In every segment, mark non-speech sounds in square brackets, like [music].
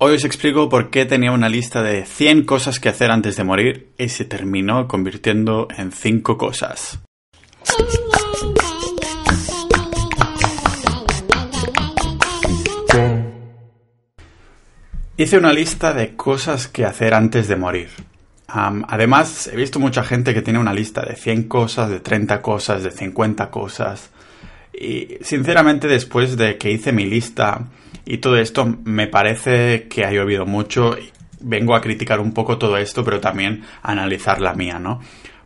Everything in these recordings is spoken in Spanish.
Hoy os explico por qué tenía una lista de 100 cosas que hacer antes de morir y se terminó convirtiendo en 5 cosas. Hice una lista de cosas que hacer antes de morir. además, he visto mucha gente que tiene una lista de 100 cosas, de 30 cosas, de 50 cosas. Y sinceramente, después de que hice mi lista, y todo esto me parece que ha llovido mucho. Vengo a criticar un poco todo esto, pero también a analizar la mía, ¿no?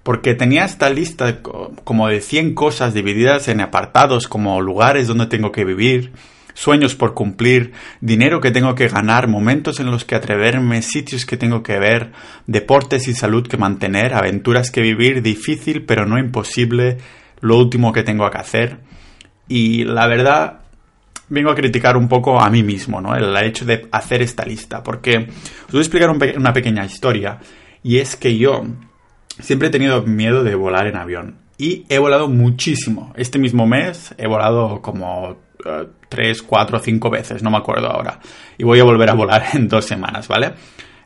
Porque tenía esta lista como de 100 cosas divididas en apartados como lugares donde tengo que vivir, sueños por cumplir, dinero que tengo que ganar, momentos en los que atreverme, sitios que tengo que ver, deportes y salud que mantener, aventuras que vivir, difícil pero no imposible, lo último que tengo que hacer. Y la verdad vengo a criticar un poco a mí mismo, ¿no? El hecho de hacer esta lista, porque os voy a explicar una pequeña historia, y es que yo siempre he tenido miedo de volar en avión, y he volado muchísimo. Este mismo mes he volado como uh, tres, cuatro, cinco veces, no me acuerdo ahora, y voy a volver a volar [laughs] en dos semanas, ¿vale?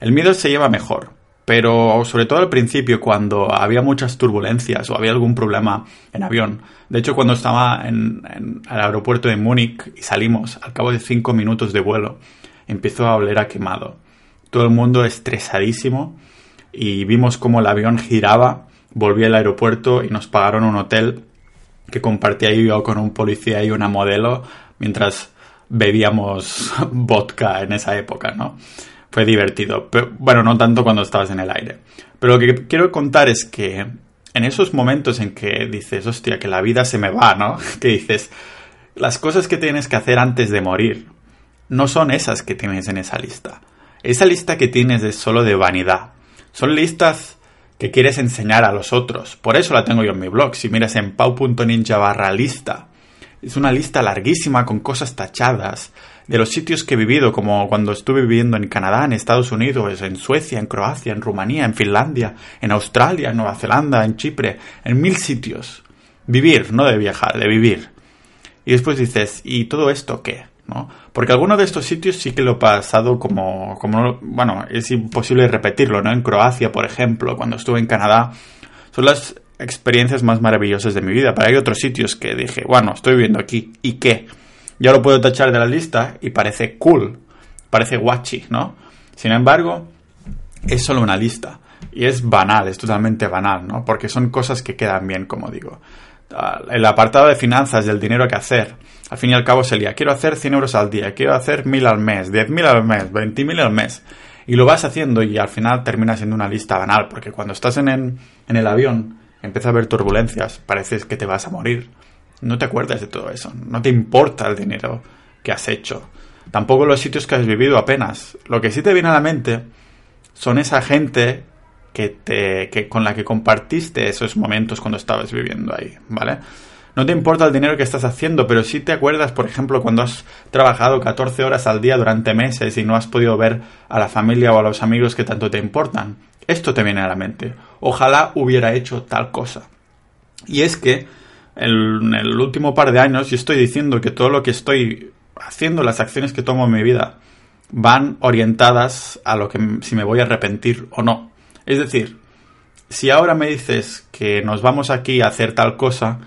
El miedo se lleva mejor, pero sobre todo al principio, cuando había muchas turbulencias o había algún problema en avión. De hecho, cuando estaba en, el aeropuerto de Múnich y salimos, al cabo de cinco minutos de vuelo, empezó a oler a quemado. Todo el mundo estresadísimo y vimos cómo el avión giraba, volví al aeropuerto y nos pagaron un hotel que compartía yo con un policía y una modelo mientras bebíamos [laughs] vodka en esa época, ¿no? Fue divertido. Pero, bueno, no tanto cuando estabas en el aire. Pero lo que quiero contar es que en esos momentos en que dices, hostia, que la vida se me va, ¿no? [laughs] Que dices, las cosas que tienes que hacer antes de morir no son esas que tienes en esa lista. Esa lista que tienes es solo de vanidad. Son listas que quieres enseñar a los otros. Por eso la tengo yo en mi blog. Si miras en pau.ninja barra lista, es una lista larguísima con cosas tachadas de los sitios que he vivido, como cuando estuve viviendo en Canadá, en Estados Unidos, en Suecia, en Croacia, en Rumanía, en Finlandia, en Australia, en Nueva Zelanda, en Chipre, en mil sitios. Vivir, no de viajar, de vivir. Y después dices, ¿y todo esto qué? ¿No? Porque algunos de estos sitios sí que lo he pasado como, como, bueno, es imposible repetirlo, ¿no? En Croacia, por ejemplo, cuando estuve en Canadá, son las experiencias más maravillosas de mi vida. Pero hay otros sitios que dije, bueno, estoy viviendo aquí, ¿y qué? Ya lo puedo tachar de la lista y parece cool, parece guachi, ¿no? Sin embargo, es solo una lista. Y es banal, es totalmente banal, ¿no? Porque son cosas que quedan bien, como digo. Ah, el apartado de finanzas, del dinero que hacer, al fin y al cabo sería, quiero hacer 100 euros al día, quiero hacer 1000 al mes, 10.000 al mes, 20.000 al mes. Y lo vas haciendo y al final termina siendo una lista banal, porque cuando estás en, en el avión, empieza a haber turbulencias, pareces que te vas a morir. No te acuerdas de todo eso, no te importa el dinero que has hecho, tampoco los sitios que has vivido apenas. Lo que sí te viene a la mente son esa gente que te, que, con la que compartiste esos momentos cuando estabas viviendo ahí, ¿vale? No te importa el dinero que estás haciendo, pero sí te acuerdas, por ejemplo, cuando has trabajado 14 horas al día durante meses y no has podido ver a la familia o a los amigos que tanto te importan. Esto te viene a la mente. Ojalá hubiera hecho tal cosa. Y es que en el último par de años yo estoy diciendo que todo lo que estoy haciendo, las acciones que tomo en mi vida, van orientadas a lo que si me voy a arrepentir o no. Es decir, si ahora me dices que nos vamos aquí a hacer tal cosa,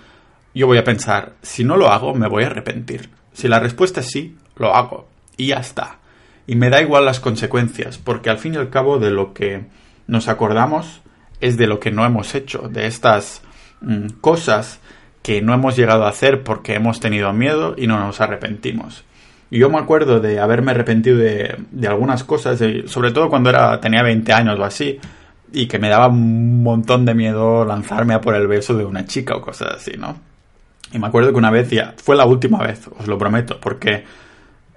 yo voy a pensar, si no lo hago, me voy a arrepentir. Si la respuesta es sí, lo hago. Y ya está. Y me da igual las consecuencias, porque al fin y al cabo de lo que nos acordamos es de lo que no hemos hecho, de estas mm, cosas que no hemos llegado a hacer porque hemos tenido miedo y no nos arrepentimos. Y yo me acuerdo de haberme arrepentido de, algunas cosas, sobre todo cuando era, tenía 20 años o así, y que me daba un montón de miedo lanzarme a por el beso de una chica o cosas así, ¿no? Y me acuerdo que una vez, ya, fue la última vez, os lo prometo, porque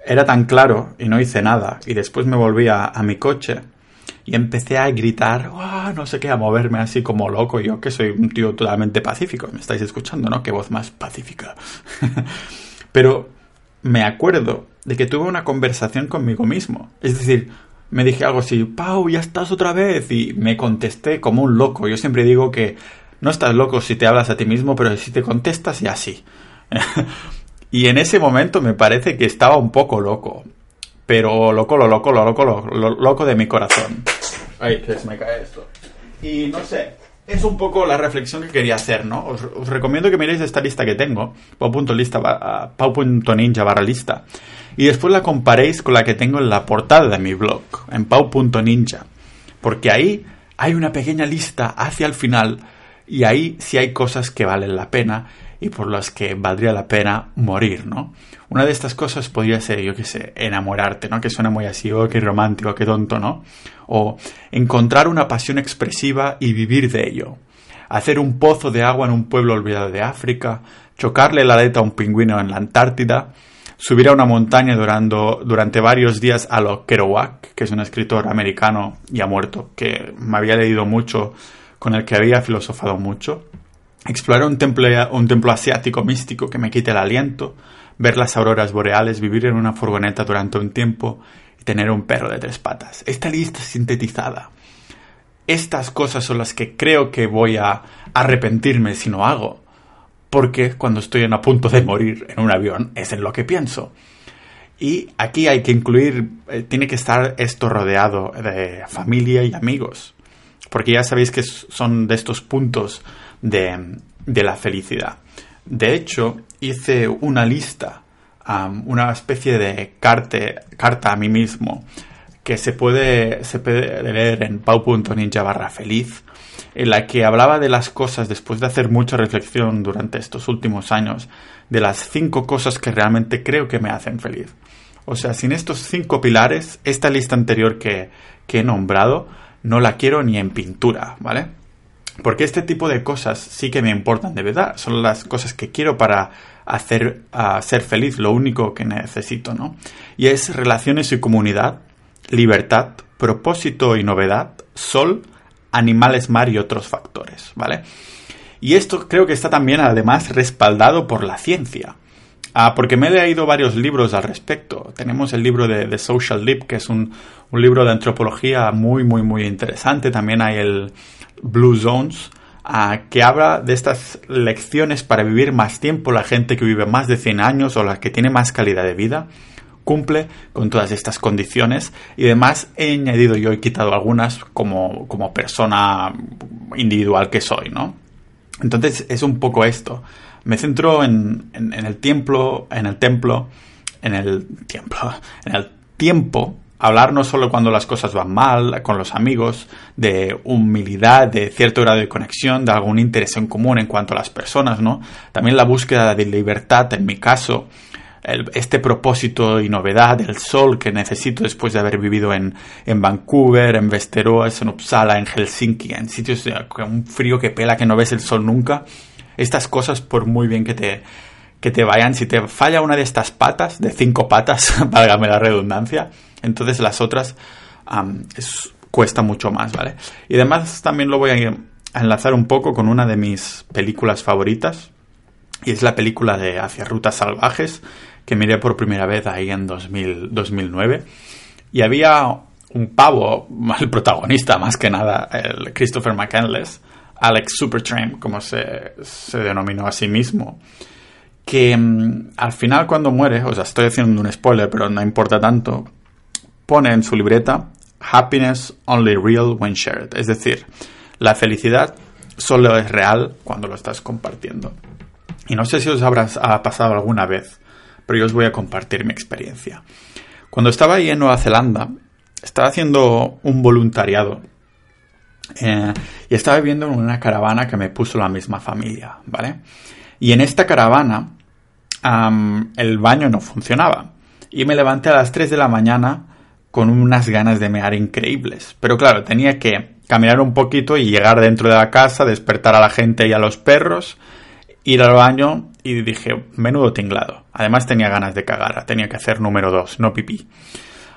era tan claro y no hice nada. Y después me volví a mi coche y empecé a gritar, no sé qué, a moverme así como loco. Yo que soy un tío totalmente pacífico, me estáis escuchando, ¿no? Qué voz más pacífica. [laughs] Pero me acuerdo de que tuve una conversación conmigo mismo. Es decir, me dije algo así, Pau, ya estás otra vez. Y me contesté como un loco. Yo siempre digo que no estás loco si te hablas a ti mismo, pero si te contestas y así. [laughs] y en ese momento me parece que estaba un poco loco. Pero loco, lo loco, lo loco, lo, loco de mi corazón. Ay, que se me cae esto. Y no sé, es un poco la reflexión que quería hacer, ¿no? Os, recomiendo que miréis esta lista que tengo, pau.ninja barra lista, y después la comparéis con la que tengo en la portada de mi blog, en pau.ninja, porque ahí hay una pequeña lista hacia el final y ahí sí hay cosas que valen la pena y por las que valdría la pena morir, ¿no? Una de estas cosas podría ser, yo qué sé, enamorarte, ¿no? Que suena muy así, oh, qué romántico, qué tonto, ¿no? O encontrar una pasión expresiva y vivir de ello. Hacer un pozo de agua en un pueblo olvidado de África, chocarle la aleta a un pingüino en la Antártida, subir a una montaña durando, durante varios días a lo Kerouac, que es un escritor americano ya muerto, que me había leído mucho, con el que había filosofado mucho, explorar un templo, un templo asiático místico que me quite el aliento, ver las auroras boreales, vivir en una furgoneta durante un tiempo y tener un perro de tres patas. Esta lista sintetizada. Estas cosas son las que creo que voy a arrepentirme si no hago. Porque cuando estoy en a punto de morir en un avión es en lo que pienso. Y aquí hay que incluir, eh, tiene que estar esto rodeado de familia y amigos. Porque ya sabéis que son de estos puntos de, de la felicidad. De hecho, hice una lista, una especie de carta a mí mismo, que se puede, se puede leer en pau.ninja barra feliz, en la que hablaba de las cosas, después de hacer mucha reflexión durante estos últimos años, de las cinco cosas que realmente creo que me hacen feliz. O sea, sin estos cinco pilares, esta lista anterior que, que he nombrado, no la quiero ni en pintura, ¿vale? Porque este tipo de cosas sí que me importan de verdad. Son las cosas que quiero para hacer a ser feliz, lo único que necesito, ¿no? Y es relaciones y comunidad, libertad, propósito y novedad, sol, animales mar y otros factores, ¿vale? Y esto creo que está también además respaldado por la ciencia. Ah, porque me he leído varios libros al respecto. Tenemos el libro de The Social Leap, que es un, un libro de antropología muy, muy, muy interesante. También hay el, Blue Zones, que habla de estas lecciones para vivir más tiempo. La gente que vive más de 100 años o la que tiene más calidad de vida cumple con todas estas condiciones y además he añadido yo he quitado algunas como, como persona individual que soy, ¿no? Entonces es un poco esto. Me centro en, en, en el templo, en el templo, en el templo, en el tiempo [laughs] hablar no solo cuando las cosas van mal, con los amigos, de humildad, de cierto grado de conexión, de algún interés en común en cuanto a las personas, ¿no? También la búsqueda de libertad, en mi caso, este propósito y novedad del sol que necesito después de haber vivido en, en Vancouver, en Västerås, en Uppsala, en Helsinki, en sitios con un frío que pela que no ves el sol nunca. Estas cosas, por muy bien que te, que te vayan, si te falla una de estas patas, de cinco patas, [laughs] válgame la redundancia, entonces las otras cuesta mucho más, ¿vale? Y además también lo voy a enlazar un poco con una de mis películas favoritas, y es la película de Hacia Rutas Salvajes, que miré por primera vez ahí en 2009. Y había un pavo, [laughs] el protagonista más que nada, el Christopher McCandless, Alex Supertramp, como se, se denominó a sí mismo, que mm, al final cuando muere, o sea, estoy haciendo un spoiler, pero no importa tanto, pone en su libreta Happiness only real when shared, es decir, la felicidad solo es real cuando lo estás compartiendo. Y no sé si os habrá pasado alguna vez, pero yo os voy a compartir mi experiencia. Cuando estaba ahí en Nueva Zelanda, estaba haciendo un voluntariado eh, y estaba viviendo en una caravana que me puso la misma familia, ¿vale? Y en esta caravana el baño no funcionaba. Y me levanté a las 3 de la mañana con unas ganas de mear increíbles. Pero claro, tenía que caminar un poquito y llegar dentro de la casa, despertar a la gente y a los perros, ir al baño y dije, menudo tinglado. Además tenía ganas de cagar, tenía que hacer número 2, no pipí.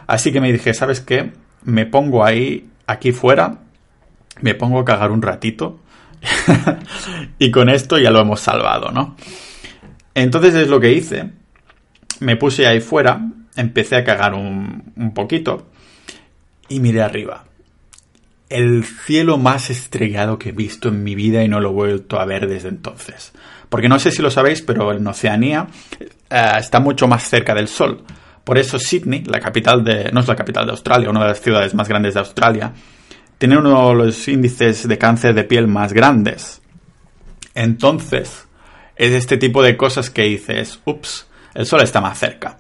Así que me dije, ¿sabes qué? Me pongo ahí, aquí fuera, me pongo a cagar un ratito [laughs] y con esto ya lo hemos salvado, ¿no? Entonces es lo que hice. Me puse ahí fuera, empecé a cagar un, poquito y miré arriba. El cielo más estrellado que he visto en mi vida y no lo he vuelto a ver desde entonces. Porque no sé si lo sabéis, pero en Oceanía eh, está mucho más cerca del Sol. Por eso Sydney, la capital de, no es la capital de Australia, una de las ciudades más grandes de Australia, tiene uno de los índices de cáncer de piel más grandes. Entonces, es este tipo de cosas que dices, ups, el sol está más cerca.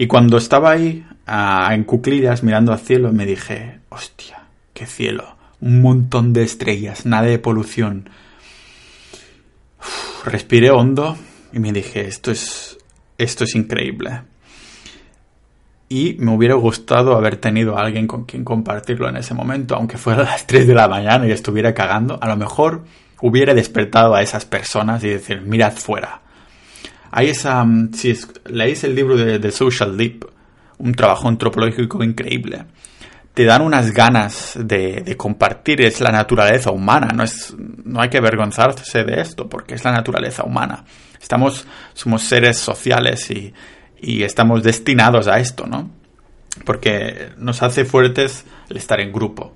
Y cuando estaba ahí, en cuclillas, mirando al cielo, me dije, hostia, qué cielo, un montón de estrellas, nada de polución. respiré hondo y me dije, esto es, esto es increíble. Y me hubiera gustado haber tenido a alguien con quien compartirlo en ese momento, aunque fuera a las 3 de la mañana y estuviera cagando. A lo mejor hubiera despertado a esas personas y decir, mirad fuera. Hay esa... Mm, si leéis el libro de The Social Deep, un trabajo antropológico increíble, te dan unas ganas de, de, compartir, es la naturaleza humana, no, es, no hay que avergonzarse de esto, porque es la naturaleza humana. Estamos, somos seres sociales y, y estamos destinados a esto, ¿no? Porque nos hace fuertes el estar en grupo.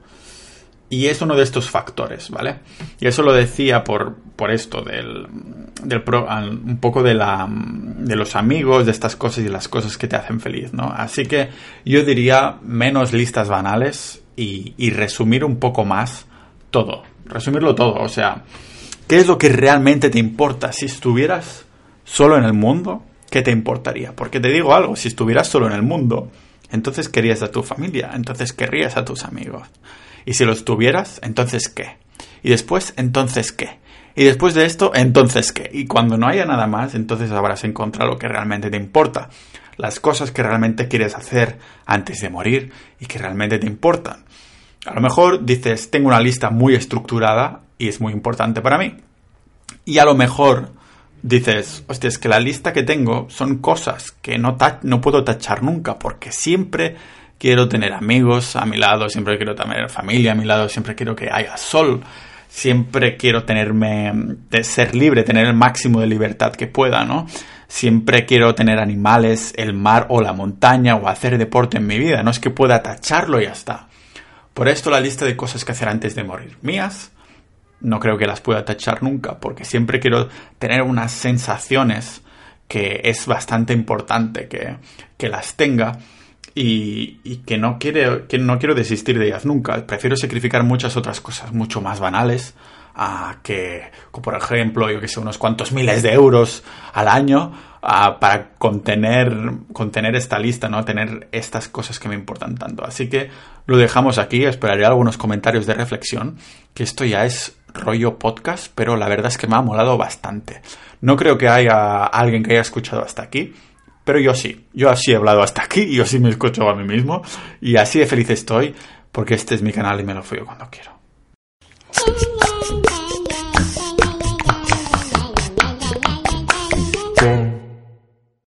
Y es uno de estos factores, ¿vale? Y eso lo decía por, por esto, del, del un poco de, la, de los amigos, de estas cosas y las cosas que te hacen feliz, ¿no? Así que yo diría menos listas banales y, y resumir un poco más todo. Resumirlo todo, o sea, ¿qué es lo que realmente te importa? Si estuvieras solo en el mundo, ¿qué te importaría? Porque te digo algo, si estuvieras solo en el mundo, entonces querías a tu familia, entonces querrías a tus amigos. Y si los tuvieras, entonces qué. Y después, entonces qué. Y después de esto, entonces qué. Y cuando no haya nada más, entonces habrás encontrado lo que realmente te importa. Las cosas que realmente quieres hacer antes de morir y que realmente te importan. A lo mejor dices, tengo una lista muy estructurada y es muy importante para mí. Y a lo mejor dices, hostia, es que la lista que tengo son cosas que no, no puedo tachar nunca porque siempre quiero tener amigos a mi lado, siempre quiero tener familia a mi lado, siempre quiero que haya sol, siempre quiero tenerme, de ser libre, tener el máximo de libertad que pueda, ¿no? Siempre quiero tener animales, el mar o la montaña o hacer deporte en mi vida, no es que pueda tacharlo y ya está. Por esto la lista de cosas que hacer antes de morir. Mías, no creo que las pueda tachar nunca, porque siempre quiero tener unas sensaciones que es bastante importante que, que las tenga y, que, no quiere, que no quiero desistir de ellas nunca. Prefiero sacrificar muchas otras cosas mucho más banales a que, por ejemplo, yo que sé, unos cuantos miles de euros al año para contener, contener esta lista, ¿no? Tener estas cosas que me importan tanto. Así que lo dejamos aquí, esperaré algunos comentarios de reflexión, que esto ya es rollo podcast, pero la verdad es que me ha molado bastante. No creo que haya alguien que haya escuchado hasta aquí, pero yo sí, yo así he hablado hasta aquí, yo sí me escucho a mí mismo y así de feliz estoy porque este es mi canal y me lo fui cuando quiero.